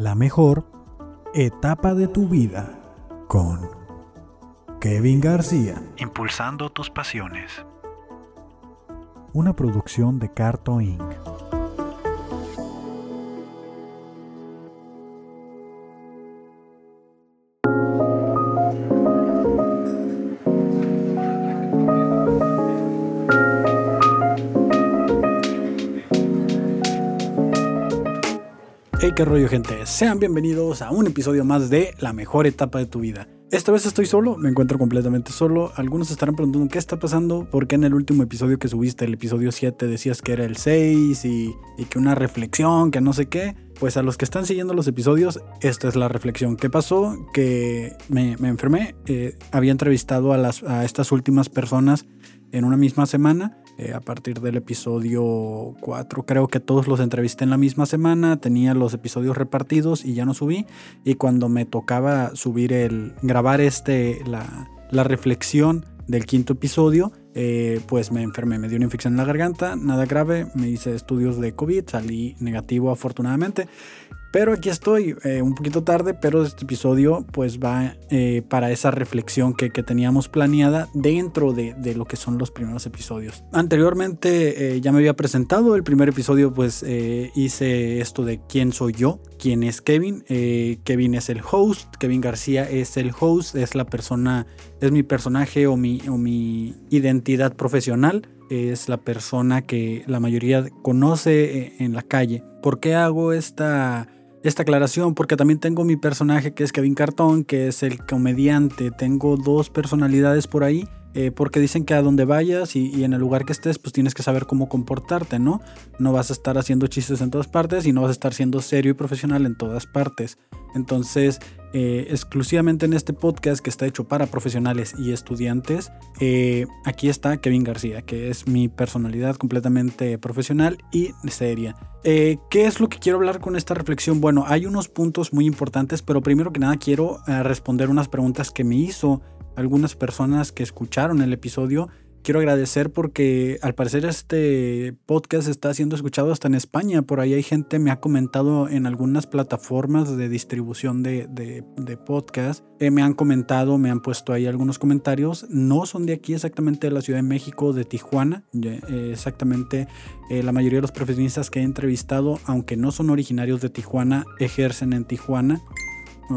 La mejor etapa de tu vida con Kevin García. Impulsando tus pasiones. Una producción de Carto Inc. qué rollo, gente. Sean bienvenidos a un episodio más de La mejor etapa de tu vida. Esta vez estoy solo, me encuentro completamente solo. Algunos estarán preguntando qué está pasando, porque en el último episodio que subiste, el episodio 7, decías que era el 6 y, y que una reflexión, que no sé qué. Pues a los que están siguiendo los episodios, esta es la reflexión. ¿Qué pasó? Que me, enfermé. Eh, había entrevistado a, las, a estas últimas personas en una misma semana. Eh, a partir del episodio 4, creo que todos los entrevisté en la misma semana. Tenía los episodios repartidos y ya no subí. Y cuando me tocaba subir el. grabar este. la, la reflexión del quinto episodio, eh, pues me enfermé, me dio una infección en la garganta, nada grave, me hice estudios de COVID, salí negativo afortunadamente. Pero aquí estoy, eh, un poquito tarde, pero este episodio pues va eh, para esa reflexión que, que teníamos planeada dentro de, de, lo que son los primeros episodios. Anteriormente eh, ya me había presentado, el primer episodio pues hice esto de quién soy yo, quién es Kevin. Kevin es el host, Kevin García es el host, es la persona, es mi personaje o mi, o mi identidad profesional es la persona que la mayoría conoce en la calle. ¿Por qué hago esta, esta aclaración? Porque también tengo mi personaje que es Kevin Cartón, que es el comediante. Tengo dos personalidades por ahí. Eh, porque dicen que a donde vayas y, en el lugar que estés, pues tienes que saber cómo comportarte, ¿no? No vas a estar haciendo chistes en todas partes y no vas a estar siendo serio y profesional en todas partes. Entonces, eh, exclusivamente en este podcast que está hecho para profesionales y estudiantes, eh, aquí está Kevin García, que es mi personalidad completamente profesional y seria. ¿Qué es lo que quiero hablar con esta reflexión? Bueno, hay unos puntos muy importantes, pero primero que nada quiero responder unas preguntas que me hizo algunas personas que escucharon el episodio quiero agradecer porque al parecer este podcast está siendo escuchado hasta en España. Por ahí hay gente, me ha comentado en algunas plataformas de distribución de, de, podcast. Eh, me han comentado, me han puesto ahí algunos comentarios. No son de aquí exactamente de la Ciudad de México, de Tijuana. Eh, exactamente eh, la mayoría de los profesionistas que he entrevistado, aunque no son originarios de Tijuana, ejercen en Tijuana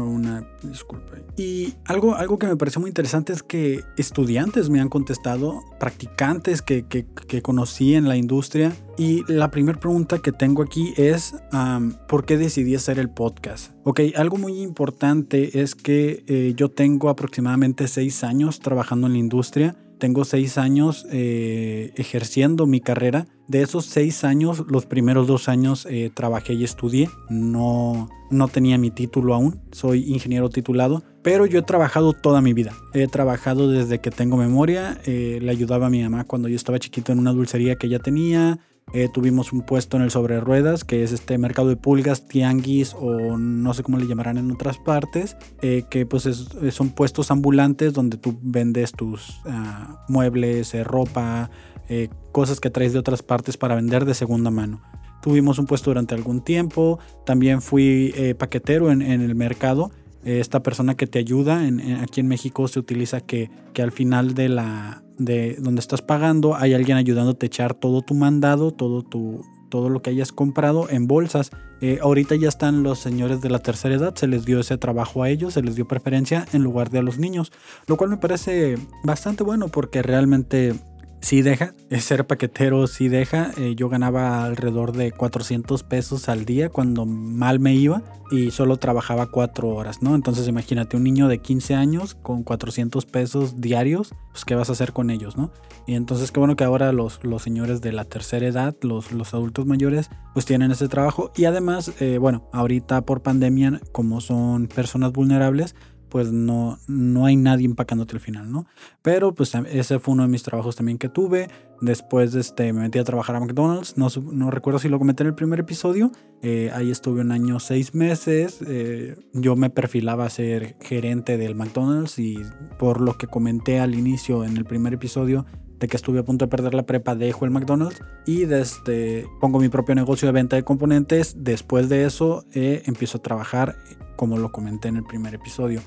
una disculpa. Y algo, algo que me pareció muy interesante es que estudiantes me han contestado, practicantes que, que, que conocí en la industria. Y la primera pregunta que tengo aquí es, um, ¿por qué decidí hacer el podcast? Ok, algo muy importante es que eh, yo tengo aproximadamente seis años trabajando en la industria tengo seis años eh, ejerciendo mi carrera. De esos seis años, los primeros dos años eh, trabajé y estudié. No, no tenía mi título aún, soy ingeniero titulado, pero yo he trabajado toda mi vida. He trabajado desde que tengo memoria. Eh, le ayudaba a mi mamá cuando yo estaba chiquito en una dulcería que ella tenía. Eh, tuvimos un puesto en el sobre ruedas, que es este mercado de pulgas, tianguis o no sé cómo le llamarán en otras partes, eh, que pues es, son puestos ambulantes donde tú vendes tus uh, muebles, eh, ropa, cosas que traes de otras partes para vender de segunda mano. Tuvimos un puesto durante algún tiempo, también fui eh, paquetero en, en el mercado esta persona que te ayuda en, aquí en México se utiliza que, que al final de la de donde estás pagando hay alguien ayudándote a echar todo tu mandado todo tu todo lo que hayas comprado en bolsas. Eh, ahorita ya están los señores de la tercera edad se les dio ese trabajo a ellos se les dio preferencia en lugar de a los niños lo cual me parece bastante bueno porque realmente sí deja, ser paquetero sí deja. Eh, yo ganaba alrededor de 400 pesos al día cuando mal me iba y solo trabajaba 4 horas, ¿no? Entonces imagínate un niño de 15 años con 400 pesos diarios, pues qué vas a hacer con ellos, ¿no? Y entonces qué bueno que ahora los, los señores de la tercera edad, los, los adultos mayores, pues tienen ese trabajo y además, eh, bueno, ahorita por pandemia, como son personas vulnerables, pues no, no hay nadie empacándote al final, ¿no? Pero pues ese fue uno de mis trabajos también que tuve. Después este, me metí a trabajar a McDonald's, no, no recuerdo si lo comenté en el primer episodio. Eh, ahí estuve un año, seis meses. Eh, yo me perfilaba a ser gerente del McDonald's y por lo que comenté al inicio en el primer episodio, de que estuve a punto de perder la prepa, dejo el McDonald's y desde pongo mi propio negocio de venta de componentes. Después de eso eh, empiezo a trabajar, como lo comenté en el primer episodio.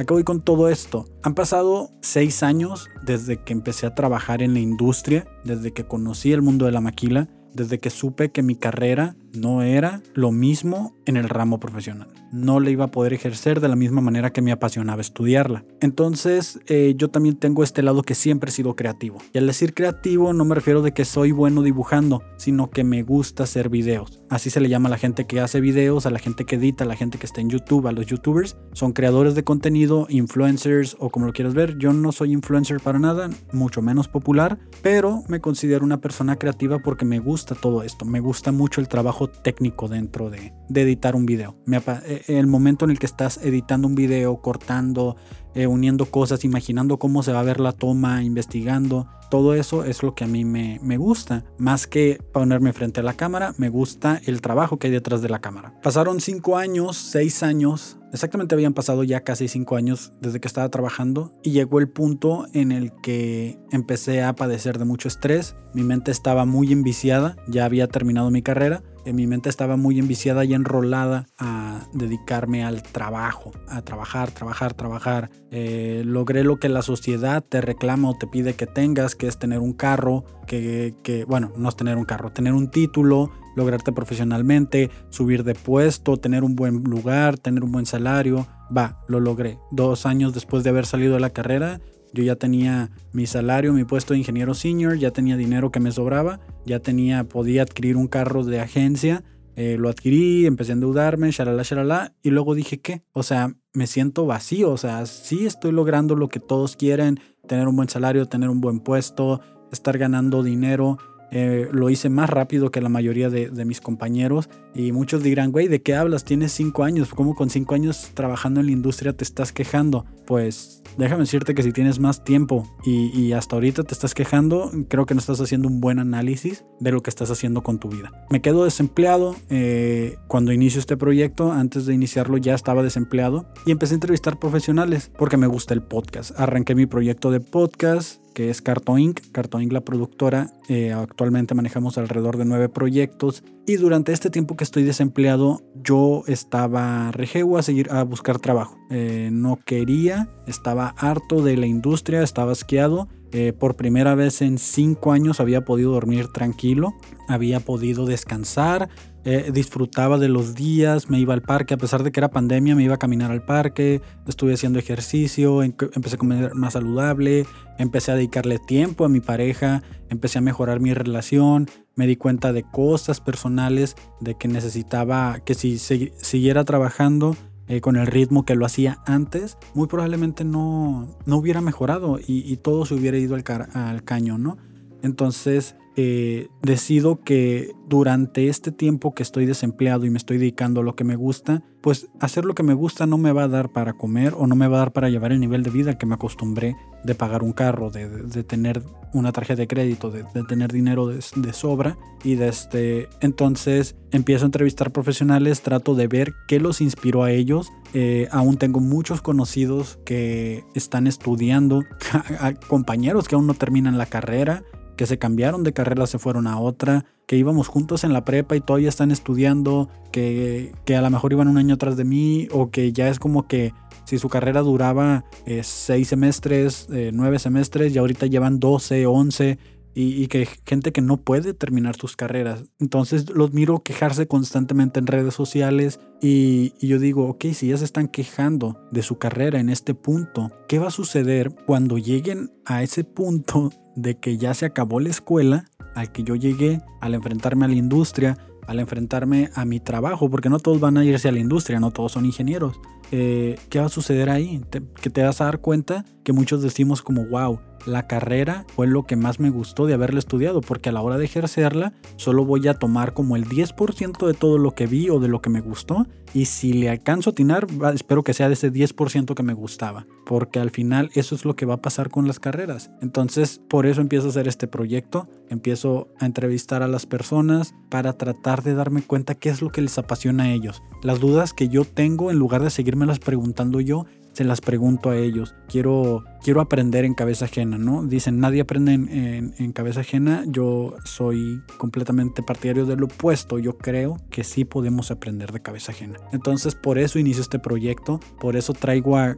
Acá voy con todo esto. Han pasado seis años desde que empecé a trabajar en la industria, desde que conocí el mundo de la maquila, desde que supe que mi carrera no era lo mismo en el ramo profesional. No le iba a poder ejercer de la misma manera que me apasionaba estudiarla. Entonces eh, yo también tengo este lado que siempre he sido creativo. Y al decir creativo no me refiero de que soy bueno dibujando, sino que me gusta hacer videos. Así se le llama a la gente que hace videos, a la gente que edita, a la gente que está en YouTube, a los youtubers. Son creadores de contenido, influencers o como lo quieras ver. Yo no soy influencer para nada, mucho menos popular, pero me considero una persona creativa porque me gusta todo esto. Me gusta mucho el trabajo técnico dentro de, editar un video. Eh, el momento en el que estás editando un video, cortando, eh, uniendo cosas, imaginando cómo se va a ver la toma, investigando, todo eso es lo que a mí me, me, gusta. Más que ponerme frente a la cámara, me gusta el trabajo que hay detrás de la cámara. Pasaron cinco años, seis años, exactamente habían pasado ya casi cinco años desde que estaba trabajando y llegó el punto en el que empecé a padecer de mucho estrés. Mi mente estaba muy enviciada, ya había terminado mi carrera en mi mente estaba muy enviciada y enrolada a dedicarme al trabajo, a trabajar, trabajar, trabajar. Eh, logré lo que la sociedad te reclama o te pide que tengas, que es tener un carro, que, que, bueno, no es tener un carro, tener un título, lograrte profesionalmente, subir de puesto, tener un buen lugar, tener un buen salario. Va, lo logré. Dos años después de haber salido de la carrera, yo ya tenía mi salario, mi puesto de ingeniero senior, ya tenía dinero que me sobraba, ya tenía, podía adquirir un carro de agencia, eh, lo adquirí, empecé a endeudarme, shalala, shalala, y luego dije, ¿qué? O sea, me siento vacío, o sea, sí estoy logrando lo que todos quieren, tener un buen salario, tener un buen puesto, estar ganando dinero, eh, lo hice más rápido que la mayoría de, mis compañeros y muchos dirán, güey, ¿de qué hablas? Tienes cinco años, ¿cómo con cinco años trabajando en la industria te estás quejando? Pues déjame decirte que si tienes más tiempo y, hasta ahorita te estás quejando, creo que no estás haciendo un buen análisis de lo que estás haciendo con tu vida. Me quedo desempleado eh, cuando inicio este proyecto, antes de iniciarlo ya estaba desempleado y empecé a entrevistar profesionales porque me gusta el podcast. Arranqué mi proyecto de podcast que es Carto Inc. Carto Inc. la productora. Eh, actualmente manejamos alrededor de nueve proyectos y durante este tiempo que estoy desempleado yo estaba rejego a seguir a buscar trabajo. Eh, no quería, estaba harto de la industria, estaba asqueado. Eh, por primera vez en cinco años había podido dormir tranquilo, había podido descansar, eh, disfrutaba de los días, me iba al parque, a pesar de que era pandemia, me iba a caminar al parque, estuve haciendo ejercicio, empecé a comer más saludable, empecé a dedicarle tiempo a mi pareja, empecé a mejorar mi relación, me di cuenta de cosas personales, de que necesitaba, que si siguiera trabajando eh, con el ritmo que lo hacía antes, muy probablemente no, no hubiera mejorado y, todo se hubiera ido al, al caño, ¿no? Entonces eh, decido que durante este tiempo que estoy desempleado y me estoy dedicando a lo que me gusta, pues hacer lo que me gusta no me va a dar para comer o no me va a dar para llevar el nivel de vida que me acostumbré de pagar un carro, de, tener una tarjeta de crédito, de, tener dinero de, sobra. Y desde este, entonces empiezo a entrevistar profesionales, trato de ver qué los inspiró a ellos. Eh, aún tengo muchos conocidos que están estudiando, compañeros que aún no terminan la carrera que se cambiaron de carrera, se fueron a otra, que íbamos juntos en la prepa y todavía están estudiando, que, a lo mejor iban un año atrás de mí, o que ya es como que si su carrera duraba eh, seis semestres, eh, nueve semestres, y ahorita llevan 12, 11, y, que gente que no puede terminar sus carreras. Entonces los miro quejarse constantemente en redes sociales y, yo digo, ok, si ya se están quejando de su carrera en este punto, ¿qué va a suceder cuando lleguen a ese punto de que ya se acabó la escuela al que yo llegué, al enfrentarme a la industria, al enfrentarme a mi trabajo, porque no todos van a irse a la industria, no todos son ingenieros. Eh, ¿Qué va a suceder ahí? que te vas a dar cuenta que muchos decimos como, wow, la carrera fue lo que más me gustó de haberla estudiado, porque a la hora de ejercerla solo voy a tomar como el 10% de todo lo que vi o de lo que me gustó y si le alcanzo a atinar, espero que sea de ese 10% que me gustaba, porque al final eso es lo que va a pasar con las carreras. Entonces, por eso empiezo a hacer este proyecto, empiezo a entrevistar a las personas para tratar de darme cuenta qué es lo que les apasiona a ellos. Las dudas que yo tengo, en lugar de seguirme las preguntando yo, se las pregunto a ellos. Quiero, quiero aprender en cabeza ajena, ¿no? Dicen, nadie aprende en, en, cabeza ajena. Yo soy completamente partidario del opuesto. Yo creo que sí podemos aprender de cabeza ajena. Entonces, por eso inicio este proyecto. Por eso traigo a,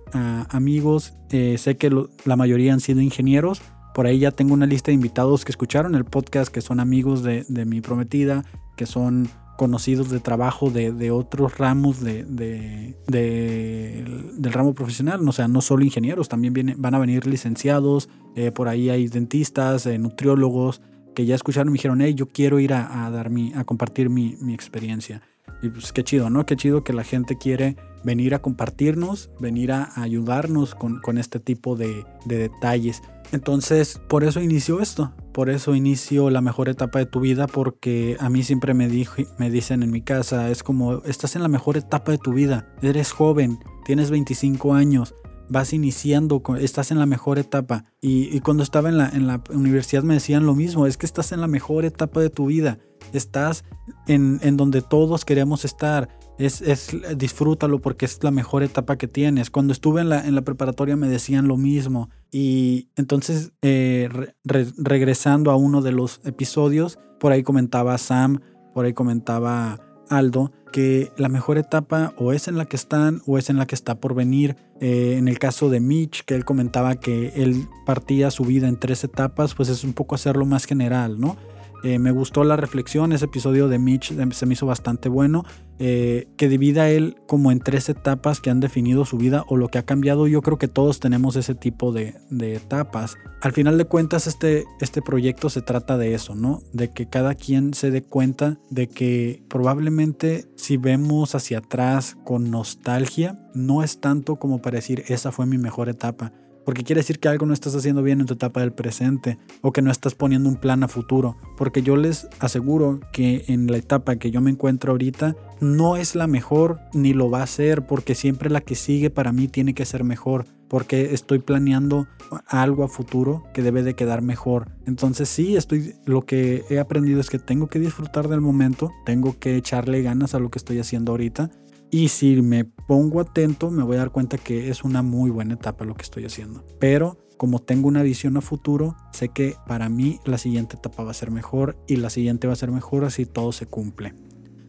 amigos. Eh, sé que la mayoría han sido ingenieros. Por ahí ya tengo una lista de invitados que escucharon el podcast, que son amigos de, de mi prometida, que son conocidos de trabajo de, otros ramos de, del ramo profesional, o sea, no solo ingenieros, también van a venir licenciados, eh, por ahí hay dentistas, eh, nutriólogos, que ya escucharon y me dijeron, hey, yo quiero ir a, dar mi, a compartir mi, experiencia. Y pues qué chido, ¿no? Qué chido que la gente quiere venir a compartirnos, venir a, ayudarnos con, con, este tipo de, de detalles. Entonces, por eso inició esto, por eso inicio la mejor etapa de tu vida, porque a mí siempre me, me dicen en mi casa, es como, estás en la mejor etapa de tu vida, eres joven, tienes 25 años, vas iniciando, estás en la mejor etapa. Y, cuando estaba en la, en la universidad me decían lo mismo, es que estás en la mejor etapa de tu vida, estás en, en donde todos queremos estar es, disfrútalo porque es la mejor etapa que tienes. Cuando estuve en la, en la preparatoria me decían lo mismo. Y entonces, eh, regresando a uno de los episodios, por ahí comentaba Sam, por ahí comentaba Aldo, que la mejor etapa o es en la que están o es en la que está por venir. Eh, en el caso de Mitch, que él comentaba que él partía su vida en tres etapas, pues es un poco hacerlo más general, ¿no? Eh, me gustó la reflexión, ese episodio de Mitch se me hizo bastante bueno, eh, que divida él como en tres etapas que han definido su vida o lo que ha cambiado. Yo creo que todos tenemos ese tipo de, etapas. Al final de cuentas, este, este proyecto se trata de eso, ¿no? De que cada quien se dé cuenta de que probablemente si vemos hacia atrás con nostalgia, no es tanto como para decir esa fue mi mejor etapa porque quiere decir que algo no estás haciendo bien en tu etapa del presente o que no estás poniendo un plan a futuro. Porque yo les aseguro que en la etapa que yo me encuentro ahorita no es la mejor ni lo va a ser porque siempre la que sigue para mí tiene que ser mejor porque estoy planeando algo a futuro que debe de quedar mejor. Entonces sí, estoy lo que he aprendido es que tengo que disfrutar del momento, tengo que echarle ganas a lo que estoy haciendo ahorita y si me pongo atento, me voy a dar cuenta que es una muy buena etapa lo que estoy haciendo. Pero como tengo una visión a futuro, sé que para mí la siguiente etapa va a ser mejor y la siguiente va a ser mejor así todo se cumple.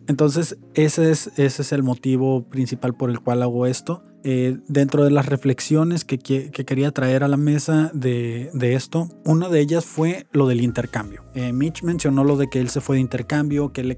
Entonces ese es, ese es el motivo principal por el cual hago esto. Eh, dentro de las reflexiones que, quería traer a la mesa de, esto, una de ellas fue lo del intercambio. Eh, Mitch mencionó lo de que él se fue de intercambio, que le,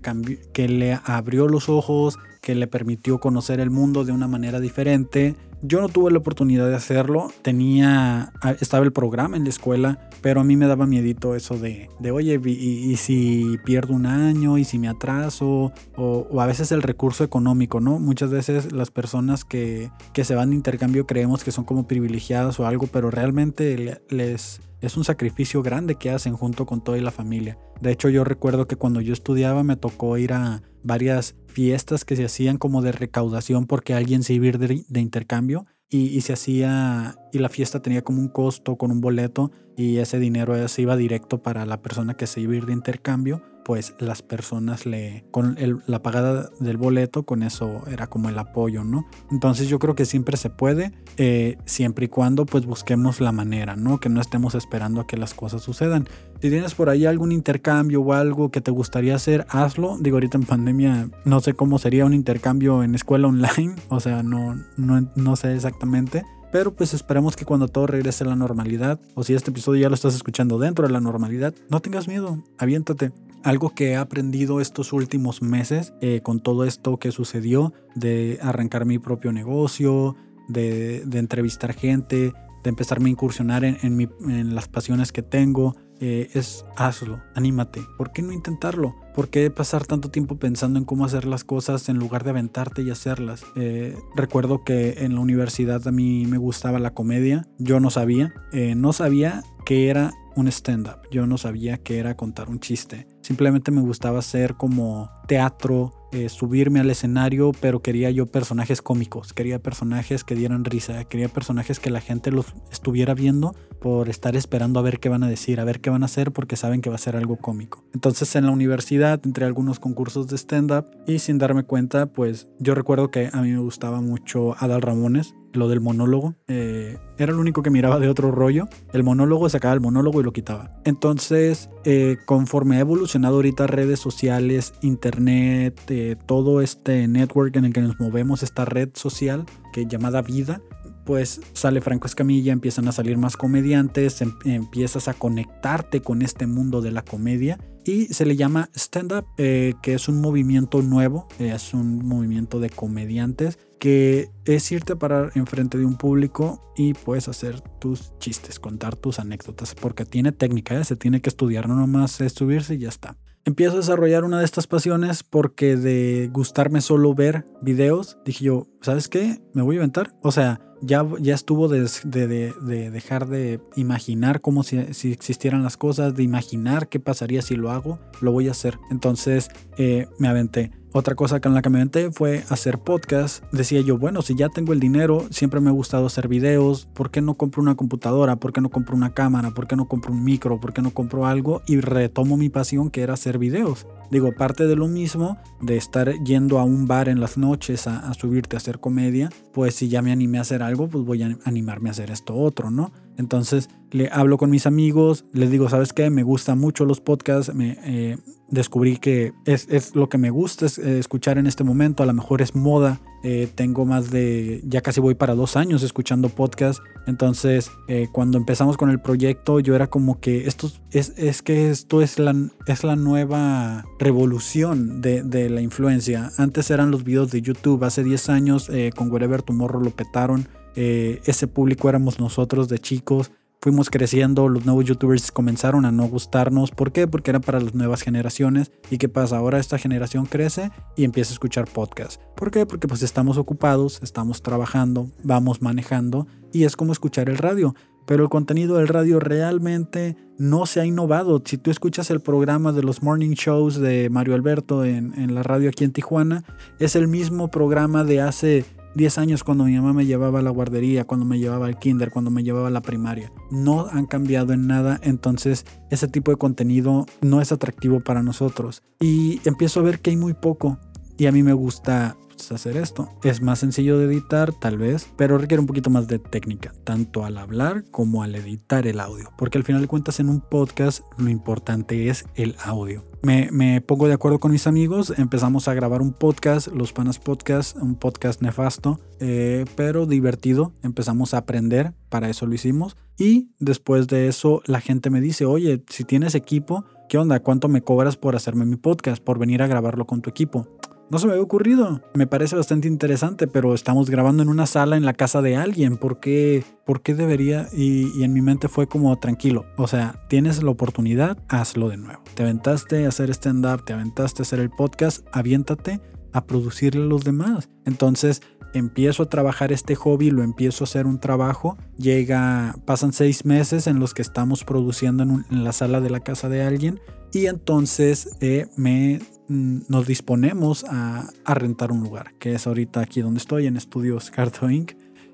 que le abrió los ojos, que le permitió conocer el mundo de una manera diferente. Yo no tuve la oportunidad de hacerlo, tenía, ah, estaba el programa en la escuela, pero a mí me daba miedito eso de, de oye, y, si pierdo un año, y si me atraso, o, o, a veces el recurso económico, ¿no? Muchas veces las personas que, que se van de intercambio creemos que son como privilegiadas o algo, pero realmente les es un sacrificio grande que hacen junto con toda la familia. De hecho, yo recuerdo que cuando yo estudiaba me tocó ir a varias fiestas que se hacían como de recaudación porque alguien se iba a ir de, intercambio y, se hacía y la fiesta tenía como un costo con un boleto y ese dinero se iba directo para la persona que se iba a ir de intercambio pues las personas le, con la pagada del boleto, con eso era como el apoyo, ¿no? Entonces yo creo que siempre se puede, eh, siempre y cuando pues busquemos la manera, ¿no? Que no estemos esperando a que las cosas sucedan. Si tienes por ahí algún intercambio o algo que te gustaría hacer, hazlo. Digo, ahorita en pandemia no sé cómo sería un intercambio en escuela online, o sea, no, no, no sé exactamente. Pero pues esperemos que cuando todo regrese a la normalidad, o si este episodio ya lo estás escuchando dentro de la normalidad, no tengas miedo, aviéntate algo que he aprendido estos últimos meses eh, con todo esto que sucedió, de arrancar mi propio negocio, de, entrevistar gente, de empezarme a incursionar en, las pasiones que tengo, eh, es hazlo, anímate. ¿Por qué no intentarlo? ¿Por qué pasar tanto tiempo pensando en cómo hacer las cosas en lugar de aventarte y hacerlas? Eh, recuerdo que en la universidad a mí me gustaba la comedia, yo no sabía, no sabía que era un stand-up. Yo no sabía que era contar un chiste. Simplemente me gustaba hacer como teatro, eh, subirme al escenario, pero quería yo personajes cómicos, quería personajes que dieran risa, quería personajes que la gente los estuviera viendo por estar esperando a ver qué van a decir, a ver qué van a hacer, porque saben que va a ser algo cómico. Entonces en la universidad entré algunos concursos de stand-up y sin darme cuenta, pues yo recuerdo que a mí me gustaba mucho Adal Ramones, lo del monólogo. Eh, era el único que miraba de otro rollo. El monólogo sacaba el monólogo y lo quitaba. Entonces, eh, conforme ha evolucionado ahorita redes sociales, internet, eh, todo este network en el que nos movemos, esta red social que llamada vida, pues sale Franco Escamilla, empiezan a salir más comediantes, em, empiezas a conectarte con este mundo de la comedia y se le llama stand-up, eh, que es un movimiento nuevo, eh, es un movimiento de comediantes que es irte a parar enfrente de un público y puedes hacer tus chistes, contar tus anécdotas, porque tiene técnica, ¿eh? se tiene que estudiar, no nomás es subirse y ya está. Empiezo a desarrollar una de estas pasiones porque de gustarme solo ver videos, dije yo, ¿sabes qué? Me voy a inventar. O sea, ya, ya estuvo de, de, dejar de imaginar cómo si, si, existieran las cosas, de imaginar qué pasaría si lo hago, lo voy a hacer. Entonces eh, me aventé. Otra cosa con la que me aventé fue hacer podcast. Decía yo, bueno, si ya tengo el dinero, siempre me ha gustado hacer videos, ¿por qué no compro una computadora? ¿Por qué no compro una cámara? ¿Por qué no compro un micro? ¿Por qué no compro algo? Y retomo mi pasión que era hacer videos. Digo, parte de lo mismo, de estar yendo a un bar en las noches a, subirte a hacer comedia, pues si ya me animé a hacer algo, pues voy a animarme a hacer esto otro, ¿no? Entonces le hablo con mis amigos, les digo, ¿sabes qué? Me gustan mucho los podcasts, me, eh, descubrí que es, es, lo que me gusta eh, escuchar en este momento, a lo mejor es moda, eh, tengo más de, ya casi voy para dos años escuchando podcasts, entonces cuando empezamos con el proyecto yo era como que esto es, es que esto es la, es la nueva revolución de, de, la influencia, antes eran los videos de YouTube, hace 10 años con Wherever Tomorrow lo petaron, eh, ese público éramos nosotros de chicos. Fuimos creciendo, los nuevos youtubers comenzaron a no gustarnos. ¿Por qué? Porque era para las nuevas generaciones. ¿Y qué pasa? Ahora esta generación crece y empieza a escuchar podcasts. ¿Por qué? Porque pues estamos ocupados, estamos trabajando, vamos manejando y es como escuchar el radio. Pero el contenido del radio realmente no se ha innovado. Si tú escuchas el programa de los morning shows de Mario Alberto en, en la radio aquí en Tijuana, es el mismo programa de hace 10 años cuando mi mamá me llevaba a la guardería, cuando me llevaba al kinder, cuando me llevaba a la primaria. No han cambiado en nada, entonces ese tipo de contenido no es atractivo para nosotros. Y empiezo a ver que hay muy poco. Y a mí me gusta pues, hacer esto. Es más sencillo de editar, tal vez, pero requiere un poquito más de técnica, tanto al hablar como al editar el audio. Porque al final de cuentas en un podcast lo importante es el audio. Me, pongo de acuerdo con mis amigos, empezamos a grabar un podcast, Los Panas Podcast, un podcast nefasto, eh, pero divertido. Empezamos a aprender, para eso lo hicimos. Y después de eso la gente me dice, oye, si tienes equipo, ¿qué onda? ¿Cuánto me cobras por hacerme mi podcast, por venir a grabarlo con tu equipo? No se me había ocurrido. Me parece bastante interesante, pero estamos grabando en una sala en la casa de alguien. ¿Por qué, por qué debería? Y, en mi mente fue como tranquilo. O sea, tienes la oportunidad, hazlo de nuevo. Te aventaste a hacer stand-up, te aventaste a hacer el podcast, aviéntate a producirle a los demás. Entonces empiezo a trabajar este hobby, lo empiezo a hacer un trabajo. Llega, pasan seis meses en los que estamos produciendo en, la sala de la casa de alguien. Y entonces eh, me Mm, nos disponemos a, rentar un lugar, que es ahorita aquí donde estoy, en Estudios Carto Inc.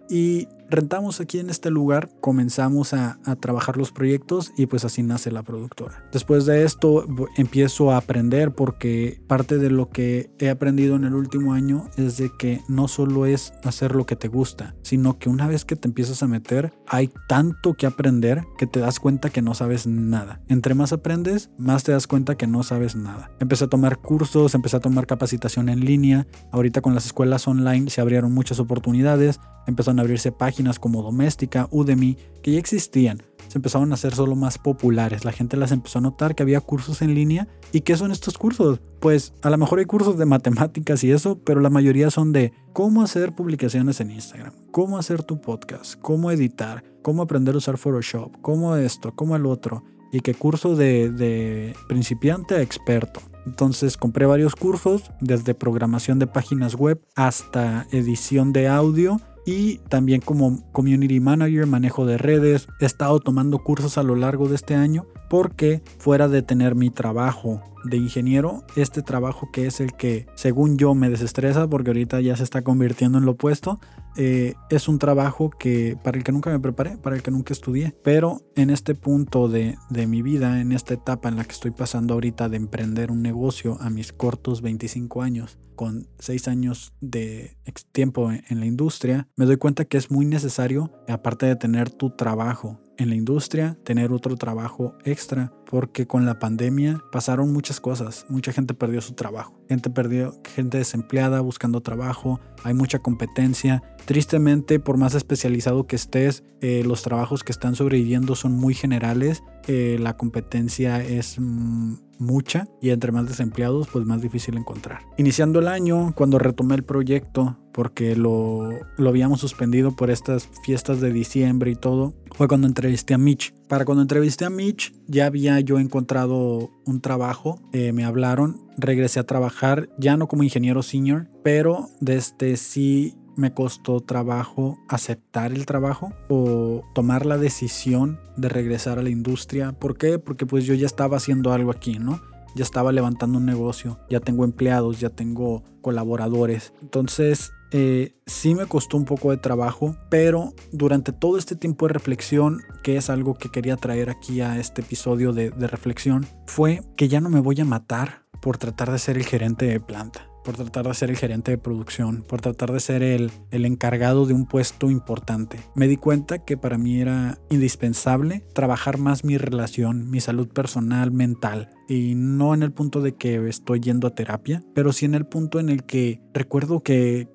Y rentamos aquí en este lugar, comenzamos a, trabajar los proyectos y pues así nace la productora. Después de esto empiezo a aprender porque parte de lo que he aprendido en el último año es de que no solo es hacer lo que te gusta, sino que una vez que te empiezas a meter hay tanto que aprender que te das cuenta que no sabes nada. Entre más aprendes, más te das cuenta que no sabes nada. Empecé a tomar cursos, empecé a tomar capacitación en línea. Ahorita con las escuelas online se abrieron muchas oportunidades, empezaron a abrirse páginas como Doméstica, Udemy, que ya existían, se empezaron a hacer solo más populares. La gente las empezó a notar que había cursos en línea. ¿Y qué son estos cursos? Pues a lo mejor hay cursos de matemáticas y eso, pero la mayoría son de cómo hacer publicaciones en Instagram, cómo hacer tu podcast, cómo editar, cómo aprender a usar Photoshop, cómo esto, cómo el otro. Y qué curso de, de principiante a experto. Entonces compré varios cursos, desde programación de páginas web hasta edición de audio y también como community manager, manejo de redes. He estado tomando cursos a lo largo de este año porque fuera de tener mi trabajo de ingeniero, este trabajo que es el que según yo me desestresa porque ahorita ya se está convirtiendo en lo opuesto, eh, es un trabajo que para el que nunca me preparé, para el que nunca estudié, pero en este punto de, mi vida, en esta etapa en la que estoy pasando ahorita de emprender un negocio a mis cortos 25 años, con 6 años de tiempo en la industria, me doy cuenta que es muy necesario, aparte de tener tu trabajo en la industria, tener otro trabajo extra, porque con la pandemia pasaron muchas cosas. Mucha gente perdió su trabajo, gente perdió, gente desempleada buscando trabajo, hay mucha competencia. Tristemente, por más especializado que estés, eh, los trabajos que están sobreviviendo son muy generales. Eh, la competencia es mm, mucha y entre más desempleados, pues más difícil encontrar. Iniciando el año, cuando retomé el proyecto, porque lo, lo habíamos suspendido por estas fiestas de diciembre y todo, fue cuando entrevisté a Mitch. Para cuando entrevisté a Mitch, ya había yo encontrado un trabajo, eh, me hablaron, regresé a trabajar, ya no como ingeniero senior, pero desde sí me costó trabajo aceptar el trabajo o tomar la decisión de regresar a la industria. ¿Por qué? Porque pues yo ya estaba haciendo algo aquí, ¿no? Ya estaba levantando un negocio, ya tengo empleados, ya tengo colaboradores. Entonces eh, sí me costó un poco de trabajo, pero durante todo este tiempo de reflexión, que es algo que quería traer aquí a este episodio de, de reflexión, fue que ya no me voy a matar por tratar de ser el gerente de planta por tratar de ser el gerente de producción, por tratar de ser el, el encargado de un puesto importante. Me di cuenta que para mí era indispensable trabajar más mi relación, mi salud personal, mental, y no en el punto de que estoy yendo a terapia, pero sí en el punto en el que recuerdo que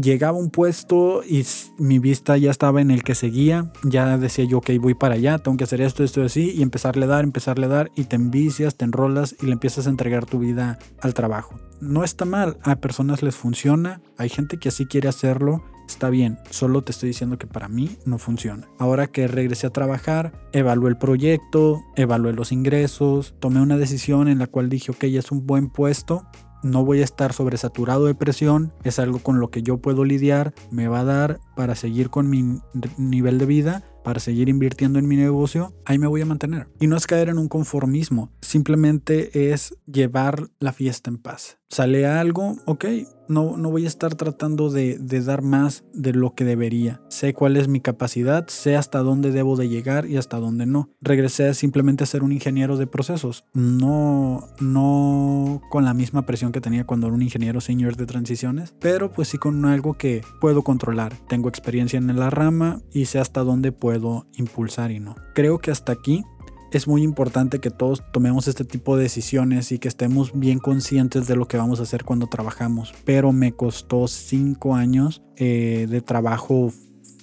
llegaba un puesto y mi vista ya estaba en el que seguía, ya decía yo, ok, voy para allá, tengo que hacer esto, esto y así, y empezarle a dar, empezarle a dar, y te envicias, te enrolas y le empiezas a entregar tu vida al trabajo. No está mal, a personas les funciona, hay gente que así quiere hacerlo, está bien, solo te estoy diciendo que para mí no funciona. Ahora que regresé a trabajar, evalué el proyecto, evalué los ingresos, tomé una decisión en la cual dije, ok, es un buen puesto, no voy a estar sobresaturado de presión, es algo con lo que yo puedo lidiar, me va a dar para seguir con mi nivel de vida para seguir invirtiendo en mi negocio, ahí me voy a mantener. Y no es caer en un conformismo, simplemente es llevar la fiesta en paz. Sale algo, ok, no, no voy a estar tratando de, de, dar más de lo que debería. Sé cuál es mi capacidad, sé hasta dónde debo de llegar y hasta dónde no. Regresé simplemente a ser un ingeniero de procesos, no, no con la misma presión que tenía cuando era un ingeniero senior de transiciones, pero pues sí con algo que puedo controlar. Tengo experiencia en la rama y sé hasta dónde puedo puedo impulsar y no. Creo que hasta aquí es muy importante que todos tomemos este tipo de decisiones y que estemos bien conscientes de lo que vamos a hacer cuando trabajamos. Pero me costó cinco años eh, de trabajo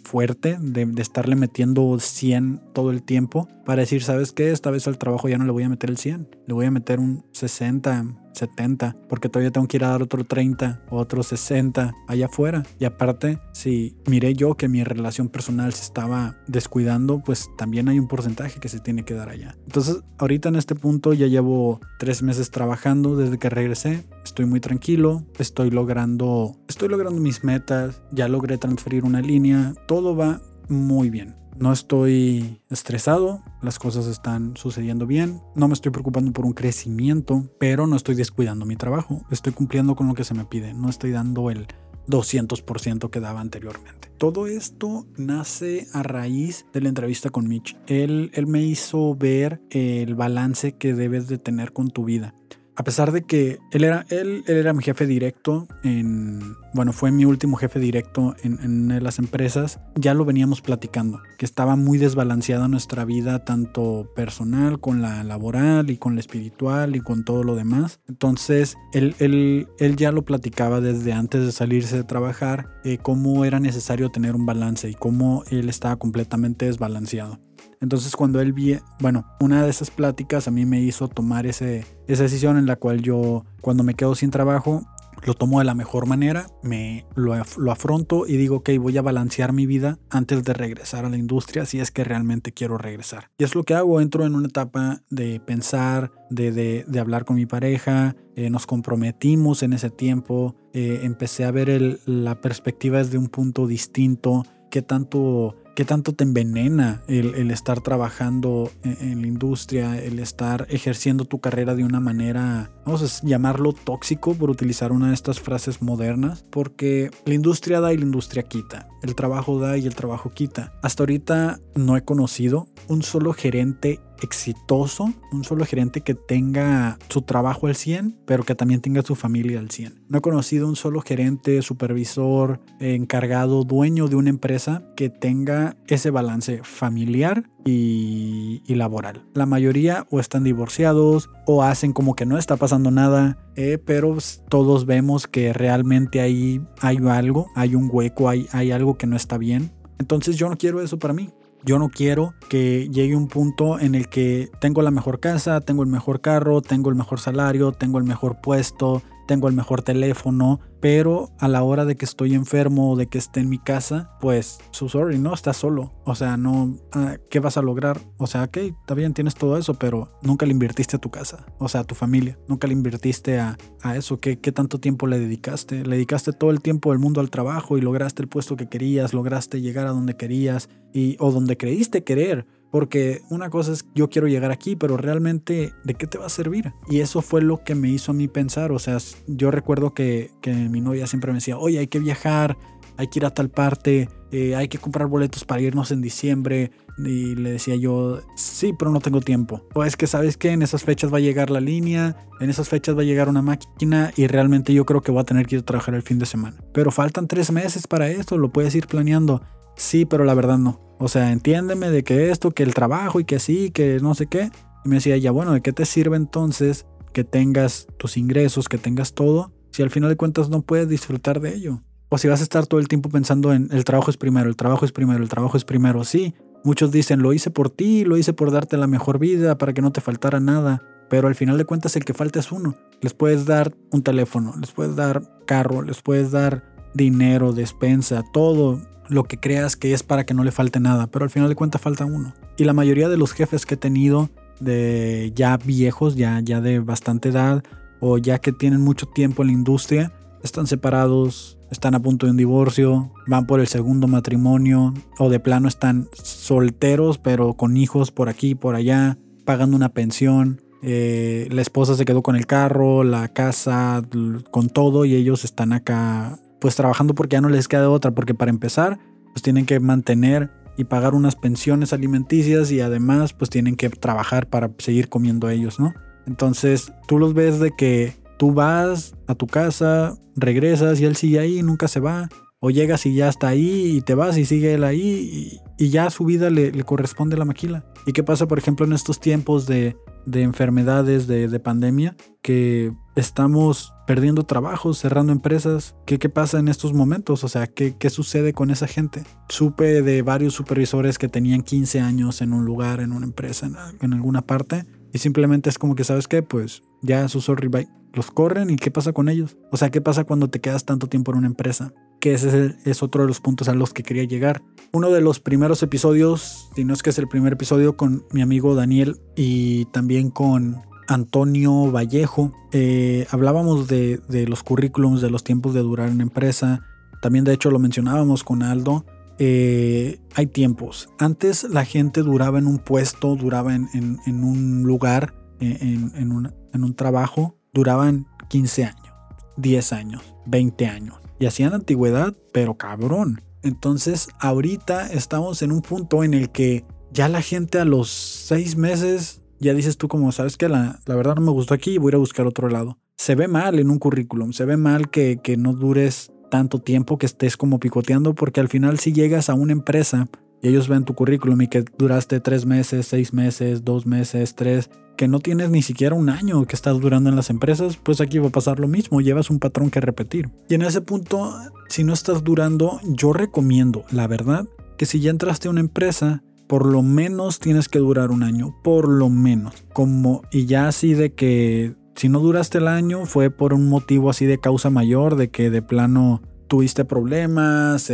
fuerte, de, de, estarle metiendo 100 todo el tiempo, para decir, ¿sabes qué? Esta vez al trabajo ya no le voy a meter el 100, le voy a meter un 60, 70, porque todavía tengo que ir a dar otro 30 o otro 60 allá afuera. Y aparte, si miré yo que mi relación personal se estaba descuidando, pues también hay un porcentaje que se tiene que dar allá. Entonces, ahorita en este punto ya llevo tres meses trabajando desde que regresé. Estoy muy tranquilo, estoy logrando, estoy logrando mis metas, ya logré transferir una línea, todo va muy bien. No estoy estresado, las cosas están sucediendo bien, no me estoy preocupando por un crecimiento, pero no estoy descuidando mi trabajo, estoy cumpliendo con lo que se me pide, no estoy dando el 200% que daba anteriormente. Todo esto nace a raíz de la entrevista con Mitch. Él, él me hizo ver el balance que debes de tener con tu vida a pesar de que él era, él, él, era mi jefe directo en, bueno, fue mi último jefe directo en, las empresas, ya lo veníamos platicando, que estaba muy desbalanceada nuestra vida, tanto personal, con la laboral y con la espiritual y con todo lo demás. Entonces, él, él, él ya lo platicaba desde antes de salirse de trabajar, eh, cómo era necesario tener un balance y cómo él estaba completamente desbalanceado. Entonces cuando él vi, bueno, una de esas pláticas a mí me hizo tomar ese, esa decisión en la cual yo, cuando me quedo sin trabajo, lo tomo de la mejor manera, me lo, lo, afronto y digo, ok, voy a balancear mi vida antes de regresar a la industria si es que realmente quiero regresar. Y es lo que hago, entro en una etapa de pensar, de, de, hablar con mi pareja, eh, nos comprometimos en ese tiempo, eh, empecé a ver el, la perspectiva desde un punto distinto, qué tanto qué tanto te envenena el, estar trabajando en, la industria, el estar ejerciendo tu carrera de una manera, vamos a llamarlo tóxico por utilizar una de estas frases modernas, porque la industria da y la industria quita, el trabajo da y el trabajo quita. Hasta ahorita no he conocido un solo gerente exitoso, un solo gerente que tenga su trabajo al 100, pero que también tenga su familia al 100. No he conocido un solo gerente, supervisor, encargado, dueño de una empresa que tenga ese balance familiar y, laboral. La mayoría o están divorciados o hacen como que no está pasando nada, eh, pero todos vemos que realmente hay, hay algo, hay un hueco, hay, hay algo que no está bien. Entonces yo no quiero eso para mí. Yo no quiero que llegue un punto en el que tengo la mejor casa, tengo el mejor carro, tengo el mejor salario, tengo el mejor puesto, tengo el mejor teléfono, pero a la hora de que estoy enfermo o de que esté en mi casa, pues, so sorry, no, estás solo. O sea, no, ah, ¿qué vas a lograr? O sea, ok, está bien, tienes todo eso, pero nunca le invertiste a tu casa, o sea, a tu familia, nunca le invertiste a, a eso. ¿Qué, ¿Qué tanto tiempo le dedicaste? Le dedicaste todo el tiempo del mundo al trabajo y lograste el puesto que querías, lograste llegar a donde querías y, o donde creíste querer porque una cosa es yo quiero llegar aquí, pero realmente ¿de qué te va a servir? Y eso fue lo que me hizo a mí pensar. O sea, yo recuerdo que, mi novia siempre me decía, oye, hay que viajar, hay que ir a tal parte, eh, hay que comprar boletos para irnos en diciembre. Y le decía yo, sí, pero no tengo tiempo. O es que sabes que en esas fechas va a llegar la línea, en esas fechas va a llegar una máquina y realmente yo creo que voy a tener que ir a trabajar el fin de semana. Pero faltan tres meses para esto, lo puedes ir planeando. Sí, pero la verdad no. O sea, entiéndeme de que esto, que el trabajo y que sí, que no sé qué. Y me decía, ya bueno, ¿de qué te sirve entonces que tengas tus ingresos, que tengas todo, si al final de cuentas no puedes disfrutar de ello? O si vas a estar todo el tiempo pensando en el trabajo es primero, el trabajo es primero, el trabajo es primero. Sí, muchos dicen, lo hice por ti, lo hice por darte la mejor vida, para que no te faltara nada. Pero al final de cuentas el que falta es uno. Les puedes dar un teléfono, les puedes dar carro, les puedes dar dinero, despensa, todo lo que creas que es para que no le falte nada, pero al final de cuentas falta uno. Y la mayoría de los jefes que he tenido de ya viejos, ya, de bastante edad, o ya que tienen mucho tiempo en la industria, están separados, están a punto de un divorcio, van por el segundo matrimonio, o de plano están solteros, pero con hijos por aquí por allá, pagando una pensión. Eh, la esposa se quedó con el carro, la casa, con todo, y ellos están acá pues trabajando porque ya no les queda otra, porque para empezar, pues tienen que mantener y pagar unas pensiones alimenticias y además pues tienen que trabajar para seguir comiendo ellos, ¿no? Entonces tú los ves de que tú vas a tu casa, regresas y él sigue ahí, nunca se va, o llegas y ya está ahí y te vas y sigue él ahí y, ya a su vida le, corresponde la maquila. ¿Y qué pasa, por ejemplo, en estos tiempos de, de enfermedades, de, de, pandemia, que estamos perdiendo trabajos, cerrando empresas. ¿Qué, ¿Qué, pasa en estos momentos? O sea, ¿qué, ¿qué sucede con esa gente? Supe de varios supervisores que tenían 15 años en un lugar, en una empresa, en, en alguna parte, y simplemente es como que, ¿sabes qué? Pues ya su sorry bye. Los corren y ¿qué pasa con ellos? O sea, ¿qué pasa cuando te quedas tanto tiempo en una empresa? Que ese es otro de los puntos a los que quería llegar. Uno de los primeros episodios, si no es que es el primer episodio con mi amigo Daniel y también con Antonio Vallejo, eh, hablábamos de, los currículums, de los tiempos de durar en empresa. También de hecho lo mencionábamos con Aldo. Eh, hay tiempos. Antes la gente duraba en un puesto, duraba en, un lugar, en, en, un, en un trabajo, duraban 15 años, 10 años, 20 años. Y hacían antigüedad, pero cabrón. Entonces ahorita estamos en un punto en el que ya la gente a los 6 meses, ya dices tú como, sabes que la, la verdad no me gustó aquí y voy a ir a buscar otro lado. Se ve mal en un currículum, se ve mal que, que no dures tanto tiempo, que estés como picoteando, porque al final si llegas a una empresa y ellos ven tu currículum y que duraste tres meses, seis meses, dos meses, tres, que no tienes ni siquiera un año que estás durando en las empresas, pues aquí va a pasar lo mismo, llevas un patrón que repetir. Y en ese punto, si no estás durando, yo recomiendo, la verdad, que si ya entraste a una empresa, por lo menos tienes que durar un año, por lo menos. Como, y ya así de que si no duraste el año fue por un motivo así de causa mayor, de que de plano tuviste problemas,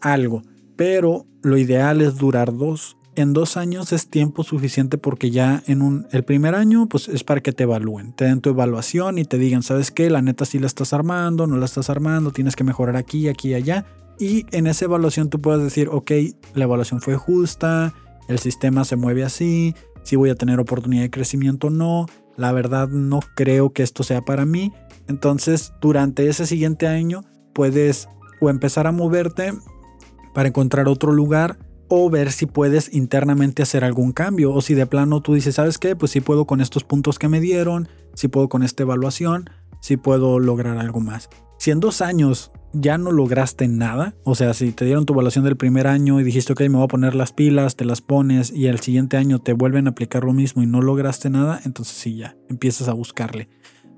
algo. Pero lo ideal es durar dos en dos años es tiempo suficiente porque ya en un, el primer año pues es para que te evalúen, te den tu evaluación y te digan, ¿sabes qué? La neta sí la estás armando, no la estás armando, tienes que mejorar aquí, aquí allá. Y en esa evaluación tú puedes decir, ok, la evaluación fue justa, el sistema se mueve así, si voy a tener oportunidad de crecimiento o no, la verdad no creo que esto sea para mí. Entonces, durante ese siguiente año puedes o empezar a moverte para encontrar otro lugar o ver si puedes internamente hacer algún cambio o si de plano tú dices, ¿sabes qué? Pues sí puedo con estos puntos que me dieron, si puedo con esta evaluación, si puedo lograr algo más. Si en dos años ya no lograste nada, o sea, si te dieron tu evaluación del primer año y dijiste, ok, me voy a poner las pilas, te las pones y el siguiente año te vuelven a aplicar lo mismo y no lograste nada, entonces sí, ya, empiezas a buscarle.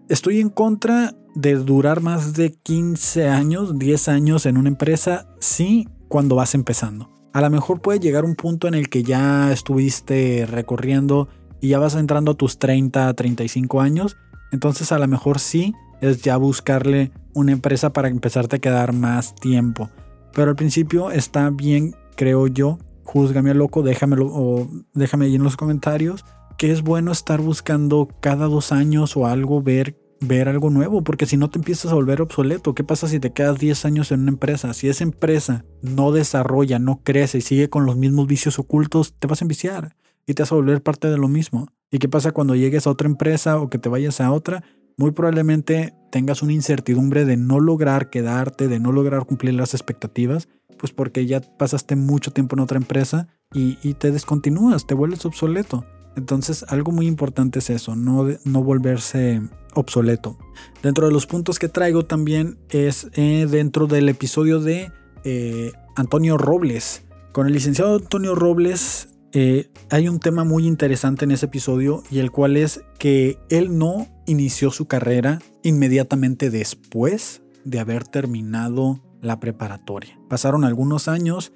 Estoy en contra de durar más de 15 años, 10 años en una empresa, sí, cuando vas empezando. A lo mejor puede llegar un punto en el que ya estuviste recorriendo y ya vas entrando a tus 30, 35 años, entonces a lo mejor sí es ya buscarle una empresa para empezarte a quedar más tiempo. Pero al principio está bien, creo yo. Júzgame loco, déjamelo o déjame ahí en los comentarios que es bueno estar buscando cada dos años o algo, ver, ver algo nuevo, porque si no te empiezas a volver obsoleto. ¿Qué pasa si te quedas 10 años en una empresa? Si esa empresa no desarrolla, no crece y sigue con los mismos vicios ocultos, te vas a enviciar y te vas a volver parte de lo mismo. ¿Y qué pasa cuando llegues a otra empresa o que te vayas a otra? muy probablemente tengas una incertidumbre de no lograr quedarte, de no lograr cumplir las expectativas, pues porque ya pasaste mucho tiempo en otra empresa y, te descontinúas, te vuelves obsoleto. Entonces algo muy importante es eso, no, no volverse obsoleto. Dentro de los puntos que traigo también es eh, dentro del episodio de eh, Antonio Robles. Con el licenciado Antonio Robles eh, hay un tema muy interesante en ese episodio y el cual es que él no inició su carrera inmediatamente después de haber terminado la preparatoria. Pasaron algunos años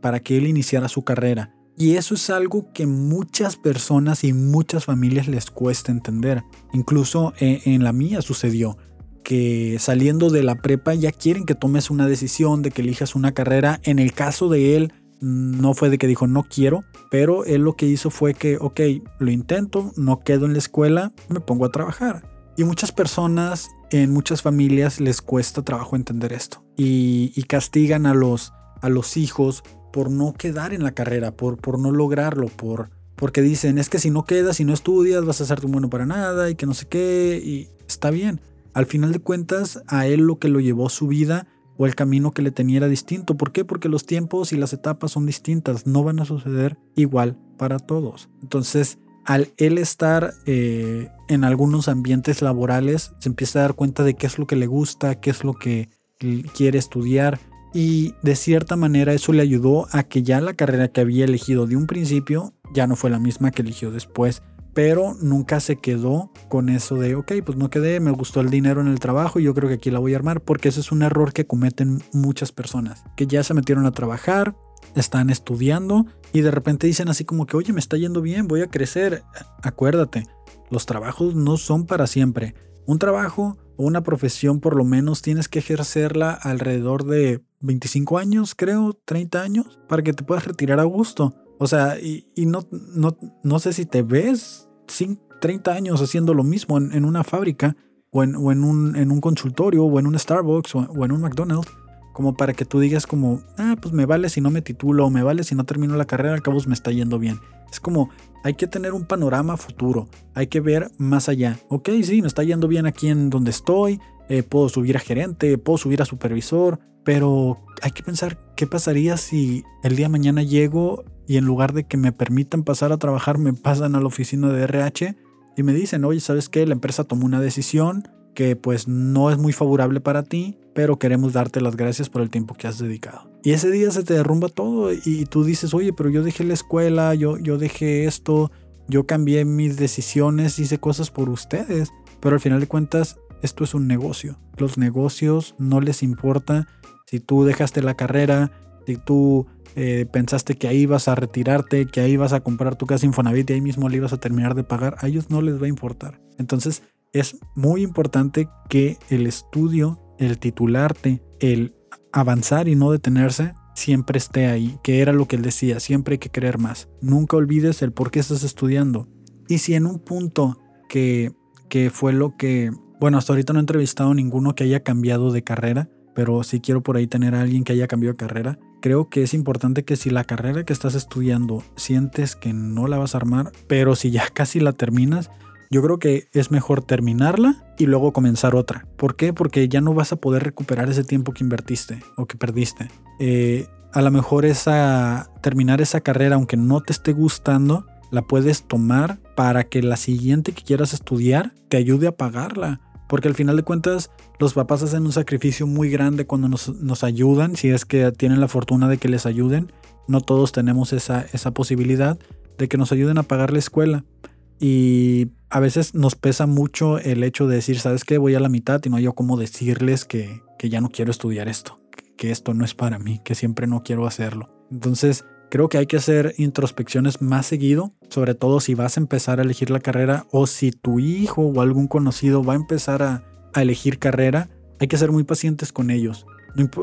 para que él iniciara su carrera. Y eso es algo que muchas personas y muchas familias les cuesta entender. Incluso eh, en la mía sucedió que saliendo de la prepa ya quieren que tomes una decisión de que elijas una carrera. En el caso de él, no fue de que dijo no quiero, pero él lo que hizo fue que, ok, lo intento, no quedo en la escuela, me pongo a trabajar. Y muchas personas, en muchas familias les cuesta trabajo entender esto y, castigan a los, a los hijos por no quedar en la carrera, por, por no lograrlo, por, porque dicen, es que si no quedas, si no estudias, vas a ser bueno para nada y que no sé qué, y está bien. Al final de cuentas, a él lo que lo llevó su vida o el camino que le tenía era distinto. ¿Por qué? Porque los tiempos y las etapas son distintas, no van a suceder igual para todos. Entonces, al él estar eh, en algunos ambientes laborales, se empieza a dar cuenta de qué es lo que le gusta, qué es lo que quiere estudiar. Y de cierta manera eso le ayudó a que ya la carrera que había elegido de un principio ya no fue la misma que eligió después pero nunca se quedó con eso de, ok, pues no quedé, me gustó el dinero en el trabajo y yo creo que aquí la voy a armar, porque ese es un error que cometen muchas personas, que ya se metieron a trabajar, están estudiando y de repente dicen así como que, oye, me está yendo bien, voy a crecer. Acuérdate, los trabajos no son para siempre. Un trabajo o una profesión por lo menos tienes que ejercerla alrededor de 25 años, creo, 30 años, para que te puedas retirar a gusto. O sea, y, no, no, no, sé si te ves 30 años haciendo lo mismo en, una fábrica o, en, un, en, un, consultorio o en un Starbucks o, en un McDonald's, como para que tú digas como, ah, pues me vale si no me titulo o me vale si no termino la carrera, al cabo me está yendo bien. Es como, hay que tener un panorama futuro, hay que ver más allá. Ok, sí, me está yendo bien aquí en donde estoy, eh, puedo subir a gerente, puedo subir a supervisor, pero hay que pensar qué pasaría si el día de mañana llego y en lugar de que me permitan pasar a trabajar, me pasan a la oficina de RH y me dicen, oye, ¿sabes qué? La empresa tomó una decisión que pues no es muy favorable para ti, pero queremos darte las gracias por el tiempo que has dedicado. Y ese día se te derrumba todo y tú dices, oye, pero yo dejé la escuela, yo, yo dejé esto, yo cambié mis decisiones, hice cosas por ustedes, pero al final de cuentas esto es un negocio. Los negocios no les importa si tú dejaste la carrera, si tú eh, pensaste que ahí vas a retirarte, que ahí vas a comprar tu casa Infonavit y ahí mismo le ibas a terminar de pagar, a ellos no les va a importar. Entonces es muy importante que el estudio, el titularte, el avanzar y no detenerse, siempre esté ahí, que era lo que él decía, siempre hay que creer más. Nunca olvides el por qué estás estudiando. Y si en un punto que, que fue lo que, bueno, hasta ahorita no he entrevistado a ninguno que haya cambiado de carrera, pero sí quiero por ahí tener a alguien que haya cambiado de carrera. Creo que es importante que si la carrera que estás estudiando sientes que no la vas a armar, pero si ya casi la terminas, yo creo que es mejor terminarla y luego comenzar otra. ¿Por qué? Porque ya no vas a poder recuperar ese tiempo que invertiste o que perdiste. Eh, a lo mejor esa, terminar esa carrera, aunque no te esté gustando, la puedes tomar para que la siguiente que quieras estudiar te ayude a pagarla. Porque al final de cuentas, los papás hacen un sacrificio muy grande cuando nos, ayudan, si es que tienen la fortuna de que les ayuden. No todos tenemos esa, esa posibilidad de que nos ayuden a pagar la escuela. Y a veces nos pesa mucho el hecho de decir, ¿sabes qué? Voy a la mitad y no hay cómo decirles que, que ya no quiero estudiar esto, que esto no es para mí, que siempre no quiero hacerlo. Entonces, creo que hay que hacer introspecciones más seguido, sobre todo si vas a empezar a elegir la carrera o si tu hijo o algún conocido va a empezar a, a elegir carrera, hay que ser muy pacientes con ellos.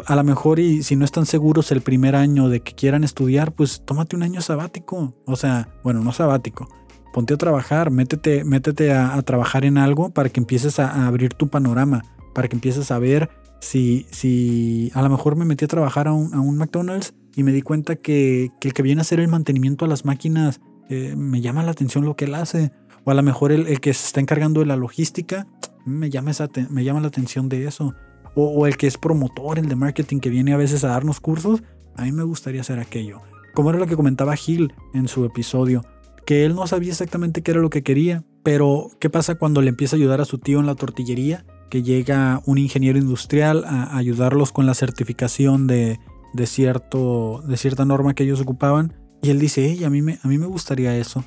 A lo mejor y si no están seguros el primer año de que quieran estudiar, pues tómate un año sabático. O sea, bueno, no sabático, ponte a trabajar, métete, métete a, trabajar en algo para que empieces a, abrir tu panorama, para que empieces a ver si, si a lo mejor me metí a trabajar a un, McDonald's y me di cuenta que, el que viene a hacer el mantenimiento a las máquinas eh, me llama la atención lo que él hace. O a lo mejor el, que se está encargando de la logística me llama, esa, me llama la atención de eso. O, o, el que es promotor, el de marketing que viene a veces a darnos cursos, a mí me gustaría hacer aquello. Como era lo que comentaba Gil en su episodio, que él no sabía exactamente qué era lo que quería, pero ¿qué pasa cuando le empieza a ayudar a su tío en la tortillería? Que llega un ingeniero industrial a ayudarlos con la certificación de, de, cierto, de cierta norma que ellos ocupaban. Y él dice, hey, a mí me, a mí me gustaría eso.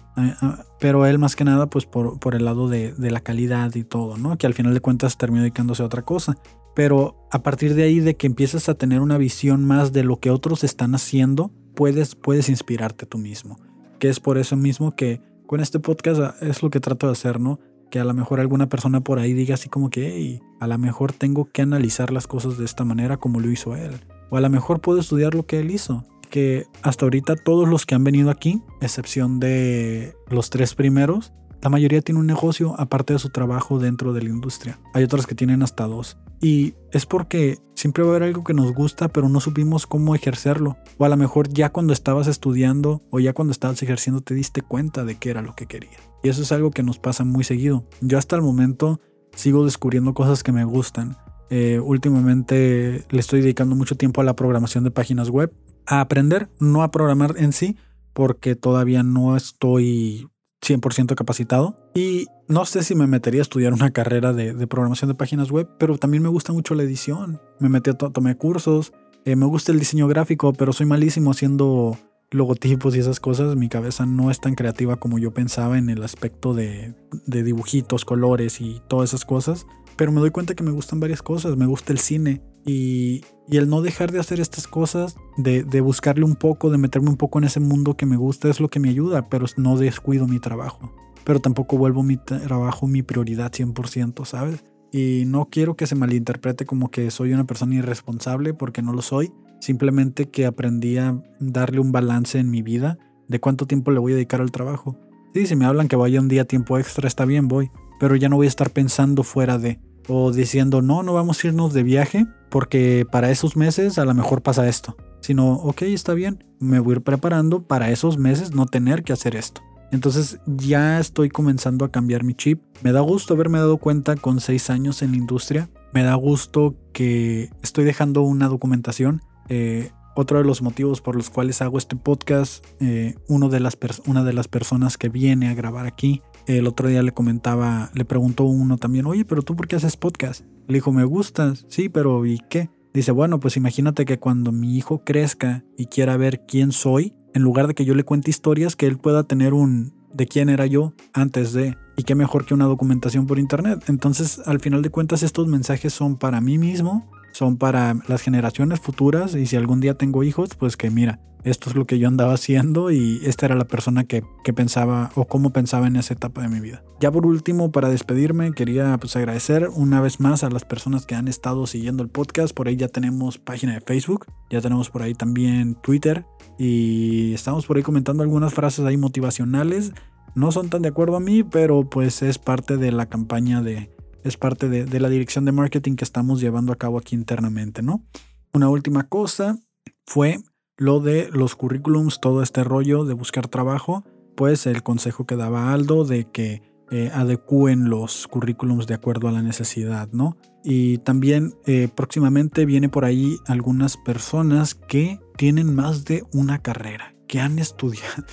pero él más que nada, pues por, por el lado de, de, la calidad y todo, ¿no? Que al final de cuentas terminó dedicándose a otra cosa. Pero a partir de ahí, de que empiezas a tener una visión más de lo que otros están haciendo, puedes, puedes inspirarte tú mismo que es por eso mismo que con este podcast ah, es lo que trato de hacer, ¿no? Que a lo mejor alguna persona por ahí diga así como que, hey, a lo mejor tengo que analizar las cosas de esta manera como lo hizo él. O a lo mejor puedo estudiar lo que él hizo. Que hasta ahorita todos los que han venido aquí, excepción de los tres primeros, la mayoría tiene un negocio aparte de su trabajo dentro de la industria. Hay otros que tienen hasta dos. Y es porque siempre va a haber algo que nos gusta, pero no supimos cómo ejercerlo. O a lo mejor ya cuando estabas estudiando o ya cuando estabas ejerciendo te diste cuenta de qué era lo que querías. Y eso es algo que nos pasa muy seguido. Yo hasta el momento sigo descubriendo cosas que me gustan. Eh, últimamente le estoy dedicando mucho tiempo a la programación de páginas web, a aprender, no a programar en sí, porque todavía no estoy 100% capacitado. Y no sé si me metería a estudiar una carrera de, programación de páginas web, pero también me gusta mucho la edición. Me metí a tomé cursos. Eh, me gusta el diseño gráfico, pero soy malísimo haciendo logotipos y esas cosas. Mi cabeza no es tan creativa como yo pensaba en el aspecto de dibujitos, colores y todas esas cosas. Pero me doy cuenta que me gustan varias cosas. Me gusta el cine, y, el no dejar de hacer estas cosas, de, buscarle un poco, de meterme un poco en ese mundo que me gusta, es lo que me ayuda, pero no descuido mi trabajo. Pero tampoco vuelvo mi trabajo mi prioridad 100%, ¿sabes? Y no quiero que se malinterprete como que soy una persona irresponsable, porque no lo soy. Simplemente que aprendí a darle un balance en mi vida de cuánto tiempo le voy a dedicar al trabajo. Sí, si me hablan que vaya un día tiempo extra, está bien, voy. Pero ya no voy a estar pensando fuera de o diciendo, no, no vamos a irnos de viaje porque para esos meses a lo mejor pasa esto. Sino, ok, está bien, me voy a ir preparando para esos meses no tener que hacer esto. Entonces ya estoy comenzando a cambiar mi chip. Me da gusto haberme dado cuenta con seis años en la industria. Me da gusto que estoy dejando una documentación. Eh, otro de los motivos por los cuales hago este podcast, eh, uno de las una de las personas que viene a grabar aquí el otro día le comentaba, le preguntó uno también, oye, pero tú por qué haces podcast? Le dijo, me gustas, sí, pero ¿y qué? Dice, bueno, pues imagínate que cuando mi hijo crezca y quiera ver quién soy, en lugar de que yo le cuente historias, que él pueda tener un de quién era yo antes de, y qué mejor que una documentación por internet. Entonces, al final de cuentas, estos mensajes son para mí mismo, son para las generaciones futuras, y si algún día tengo hijos, pues que mira, esto es lo que yo andaba haciendo y esta era la persona que, pensaba o cómo pensaba en esa etapa de mi vida. Ya por último, para despedirme, quería pues agradecer una vez más a las personas que han estado siguiendo el podcast. Por ahí ya tenemos página de Facebook, ya tenemos por ahí también Twitter y estamos por ahí comentando algunas frases ahí motivacionales. No son tan de acuerdo a mí, pero pues es parte de la campaña de, es parte de, de la dirección de marketing que estamos llevando a cabo aquí internamente, ¿no? Una última cosa fue lo de los currículums, todo este rollo de buscar trabajo, pues el consejo que daba Aldo de que eh, adecúen los currículums de acuerdo a la necesidad, ¿no? Y también eh, próximamente viene por ahí algunas personas que tienen más de una carrera, que han estudiado.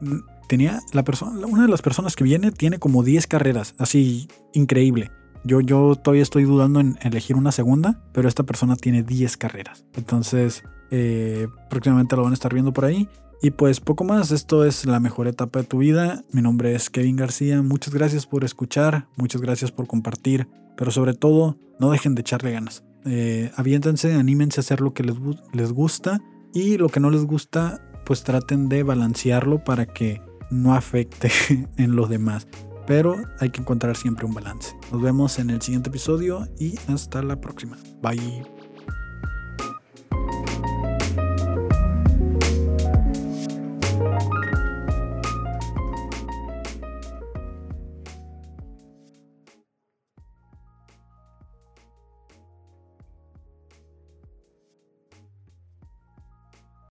Tenía la persona, una de las personas que viene tiene como 10 carreras, así increíble. Yo, yo todavía estoy dudando en elegir una segunda, pero esta persona tiene 10 carreras. Entonces, eh, próximamente lo van a estar viendo por ahí. Y pues poco más, esto es la mejor etapa de tu vida. Mi nombre es Kevin García. Muchas gracias por escuchar, muchas gracias por compartir, pero sobre todo, no dejen de echarle ganas. Eh, aviéntense, anímense a hacer lo que les, les gusta y lo que no les gusta, pues traten de balancearlo para que no afecte en los demás. Pero hay que encontrar siempre un balance. Nos vemos en el siguiente episodio y hasta la próxima. Bye.